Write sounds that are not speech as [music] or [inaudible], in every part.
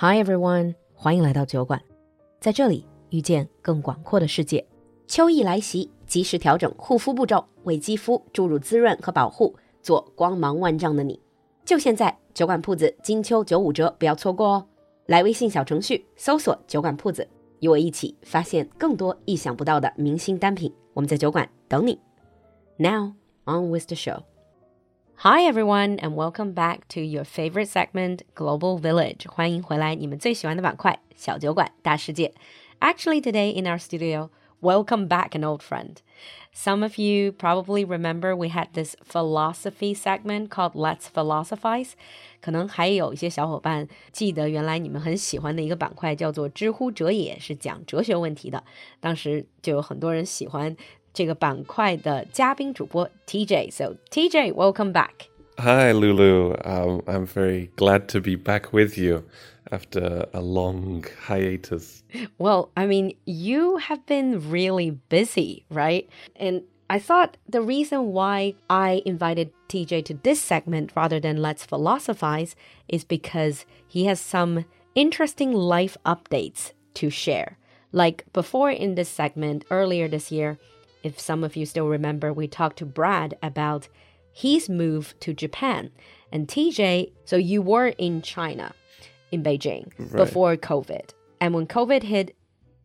Hi everyone，欢迎来到酒馆，在这里遇见更广阔的世界。秋意来袭，及时调整护肤步骤，为肌肤注入滋润和保护，做光芒万丈的你。就现在，酒馆铺子金秋九五折，不要错过哦！来微信小程序搜索“酒馆铺子”，与我一起发现更多意想不到的明星单品。我们在酒馆等你。Now on with the show. Hi everyone, and welcome back to your favorite segment, Global Village. 欢迎回来，你们最喜欢的板块——小酒馆大世界。Actually, today in our studio, welcome back an old friend. Some of you probably remember we had this philosophy segment called Let's Philosophize. 可能还有一些小伙伴记得，原来你们很喜欢的一个板块叫做“知乎哲也”，是讲哲学问题的。当时就有很多人喜欢这个板块的嘉宾主播 TJ。So TJ, welcome back. Hi, Lulu. Um, I'm very glad to be back with you after a long hiatus. Well, I mean, you have been really busy, right? And I thought the reason why I invited TJ to this segment rather than Let's Philosophize is because he has some interesting life updates to share. Like before in this segment earlier this year, if some of you still remember, we talked to Brad about his move to Japan. And TJ, so you were in China, in Beijing, right. before COVID. And when COVID hit,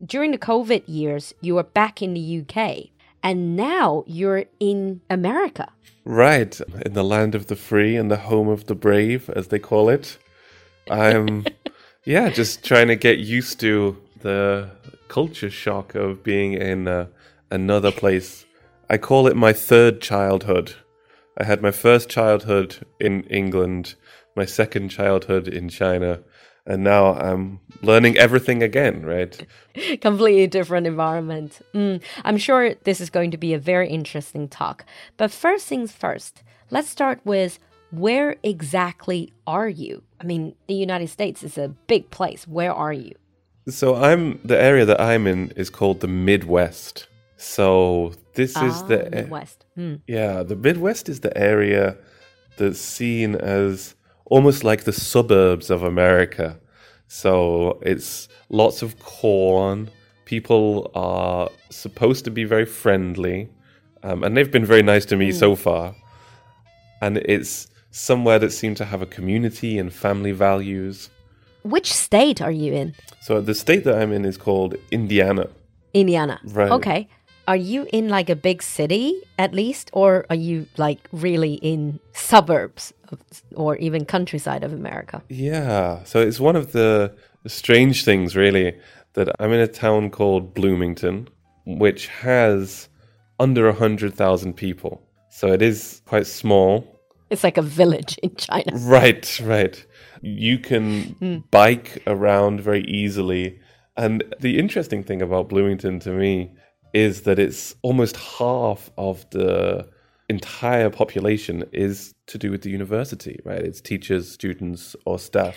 during the COVID years, you were back in the UK. And now you're in America. Right, in the land of the free and the home of the brave, as they call it. I'm, [laughs] yeah, just trying to get used to the culture shock of being in uh, another place. I call it my third childhood. I had my first childhood in England, my second childhood in China, and now I'm learning everything again, right? [laughs] Completely different environment. Mm, I'm sure this is going to be a very interesting talk. But first things first, let's start with where exactly are you? I mean, the United States is a big place. Where are you? So I'm the area that I'm in is called the Midwest. So this ah, is the Midwest. Hmm. Yeah, the Midwest is the area that's seen as almost like the suburbs of America. So it's lots of corn. People are supposed to be very friendly, um, and they've been very nice to me mm. so far. And it's somewhere that seems to have a community and family values. Which state are you in? So the state that I'm in is called Indiana. Indiana. Right. Okay are you in like a big city at least? Or are you like really in suburbs of, or even countryside of america? Yeah. So it's one of the strange things really that i'm in a town called bloomington which has under 100000 people. So it is quite small. It's like a village in china. [laughs] Right right. You can mm. bike around very easily. And the interesting thing about bloomington to me is that it's almost half of the entire population is to do with the university, right? It's teachers, students, or staff.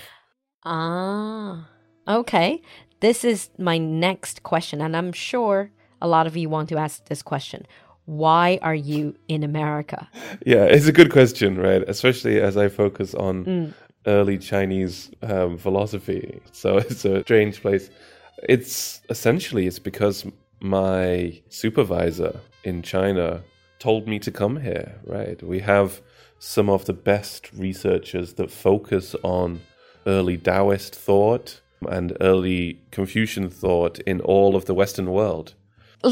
Ah, okay. This is my next question, and I'm sure a lot of you want to ask this question. Why are you in America? [laughs] Yeah, it's a good question, right? Especially as I focus on mm. early Chinese um, philosophy. So [laughs] it's a strange place. It's essentially it's because my supervisor in China told me to come here, right? We have some of the best researchers that focus on early Taoist thought and early Confucian thought in all of the Western world.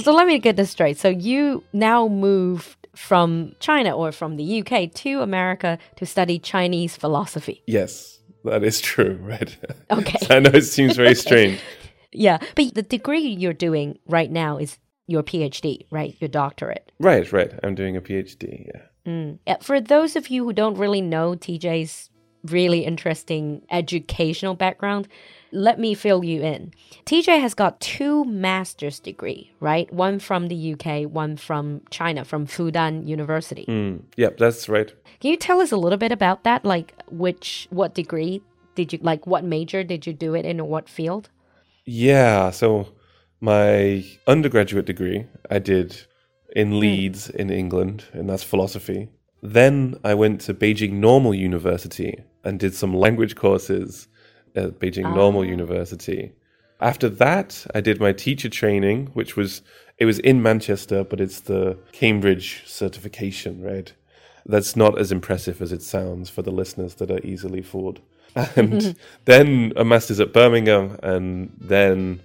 So let me get this straight. So you now moved from China or from the UK to America to study Chinese philosophy. Yes, that is true, [laughs] right? Okay. [laughs] I know it seems very strange. [laughs] Yeah, but the degree you're doing right now is your PhD, right? Your doctorate. Right, right. I'm doing a PhD, yeah. Mm. yeah. For those of you who don't really know TJ's really interesting educational background, let me fill you in. TJ has got two master's degree, right? One from the UK, one from China, from Fudan University. Mm, yep, that's right. Can you tell us a little bit about that? Like which what degree did you like what major did you do it in or what field? Yeah, so my undergraduate degree I did in hmm. Leeds in England, and that's philosophy. Then I went to Beijing Normal University and did some language courses at Beijing Normal University. After that, I did my teacher training, which was it was in Manchester, but it's the Cambridge certification, right? That's not as impressive as it sounds for the listeners that are easily fooled. And then a master's at Birmingham, and then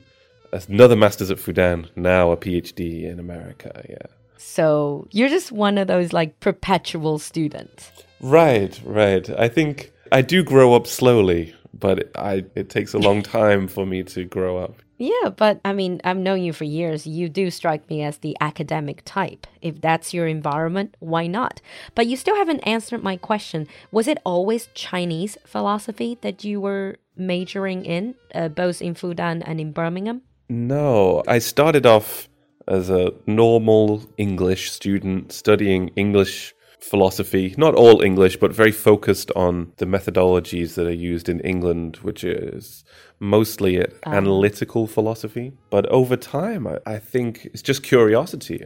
another master's at Fudan, now a PhD in America. Yeah. So you're just one of those like perpetual students. Right, right. I think I do grow up slowly, but I it takes a long time for me to grow up. Yeah, but I mean, I've known you for years. You do strike me as the academic type. If that's your environment, why not? But you still haven't answered my question. Was it always Chinese philosophy that you were majoring in, uh, both in Fudan and in Birmingham? No, I started off as a normal English student studying English philosophy, not all English, but very focused on the methodologies that are used in England, which is mostly um. analytical philosophy. But over time, I, I think it's just curiosity.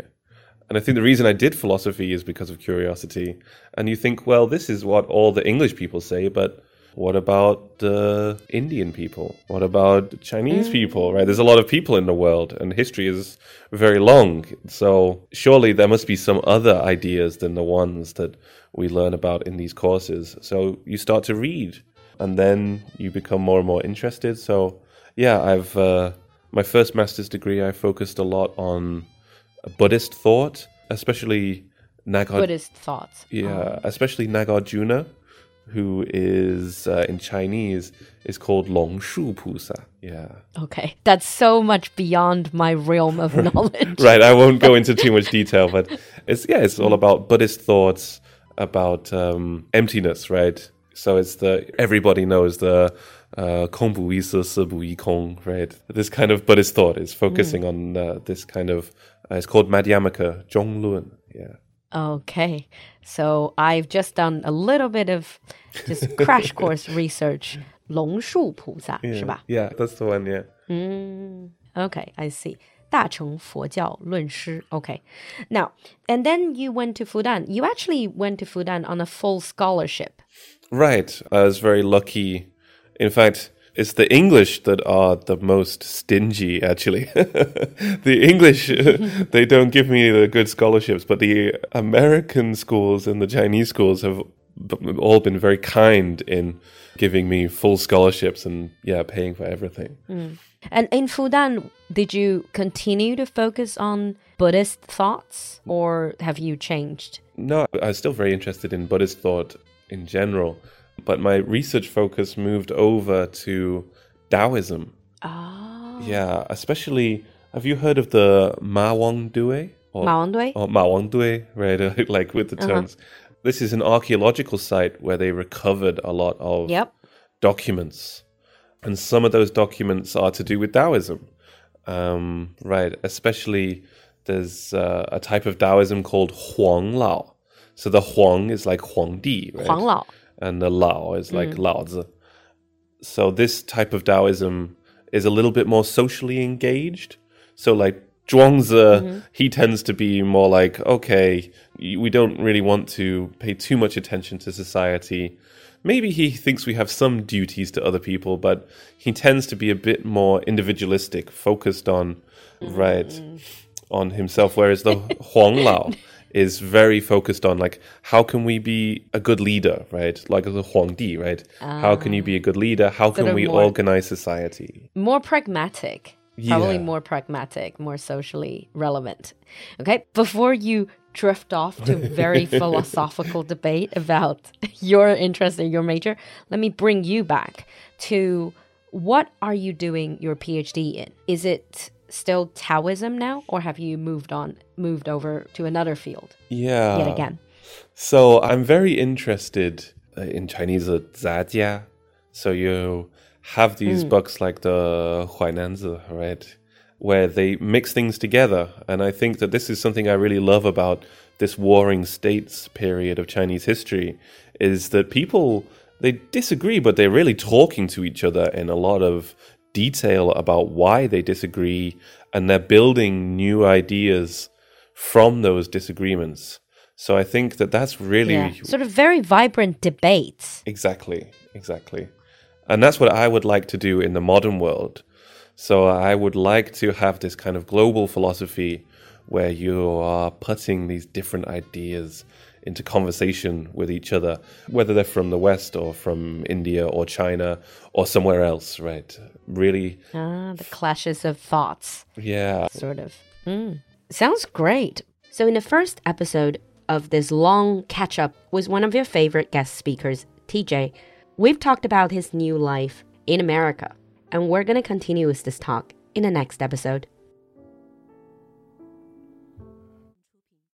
And I think the reason I did philosophy is because of curiosity. And you think, well, this is what all the English people say, but what about the Indian people? What about Chinese mm. people, right? There's a lot of people in the world and history is very long. So surely there must be some other ideas than the ones that we learn about in these courses. So you start to read and then you become more and more interested. So yeah, I've uh, my first master's degree I focused a lot on Buddhist thought, especially Nagar. Buddhist thoughts. Yeah, oh. especially Nagarjuna who is uh, in Chinese is called Long Shu Pusa. Yeah. Okay, that's so much beyond my realm of [laughs] knowledge. right, I won't go into too much [laughs] detail, but it's yeah, it's all about Buddhist thoughts about um, emptiness, right? So it's the everybody knows the Kong Bu Yi Se Bu Yi Kong, right? This kind of Buddhist thought is focusing mm. on uh, this kind of. Uh, it's called Madhyamaka Zhonglun. Yeah. Okay. So I've just done a little bit of just crash [laughs] course research. 龙树菩萨 yeah, Yeah, that's the one, yeah. Mm, okay, I see. 大乘佛教论师. Okay. Now, and then you went to Fudan. You actually went to Fudan on a full scholarship. Right. I was very lucky. In fact, it's the English that are the most stingy, actually. [laughs] the English, [laughs] they don't give me the good scholarships, but the American schools and the Chinese schools have all been very kind in giving me full scholarships and, yeah, paying for everything. Mm. And in Fudan, did you continue to focus on Buddhist thoughts or have you changed? No, I was still very interested in Buddhist thought in general but my research focus moved over to Taoism. Oh. Yeah, especially, have you heard of the Ma Wang Dui? Or, Ma Wang Dui? Or Ma Wang Dui, right? [laughs] like with the uh-huh. terms. This is an archaeological site where they recovered a lot of yep. documents. And some of those documents are to do with Taoism. Um, right, especially there's uh, a type of Taoism called Huang Lao. So the Huang is like Huang Di, right? Huang Lao and the Lao is like mm. Laozi. So this type of Taoism is a little bit more socially engaged. So like Zhuangzi, mm-hmm. he tends to be more like, okay, we don't really want to pay too much attention to society. Maybe he thinks we have some duties to other people, but he tends to be a bit more individualistic, focused on, mm-hmm. right, on himself. Whereas the Huang Lao, [laughs] is very focused on like how can we be a good leader, right? Like the Huangdi, right? How can you be a good leader? How can we organize society? More pragmatic. Yeah. Probably more pragmatic, more socially relevant. Okay, before you drift off to very [laughs] philosophical debate about [laughs] your interest in your major, let me bring you back to what are you doing your PhD in? Is it still Taoism now, or have you moved on, moved over to another field? Yeah. Yet again. So I'm very interested uh, in Chinese uh, Zajia. So you have these mm. books like the Huainanzi, right? Where they mix things together. And I think that this is something I really love about this warring states period of Chinese history is that people they disagree, but they're really talking to each other in a lot of detail about why they disagree and they're building new ideas from those disagreements. So I think that that's really yeah. sort of very vibrant debates. Exactly, exactly. And that's what I would like to do in the modern world. So I would like to have this kind of global philosophy where you are putting these different ideas into conversation with each other, whether they're from the West or from India or China or somewhere else, right? Really. Ah, the clashes of thoughts. Yeah. Sort of. Mm. Sounds great. So, in the first episode of this long catch up with one of your favorite guest speakers, TJ, we've talked about his new life in America. And we're going to continue with this talk in the next episode.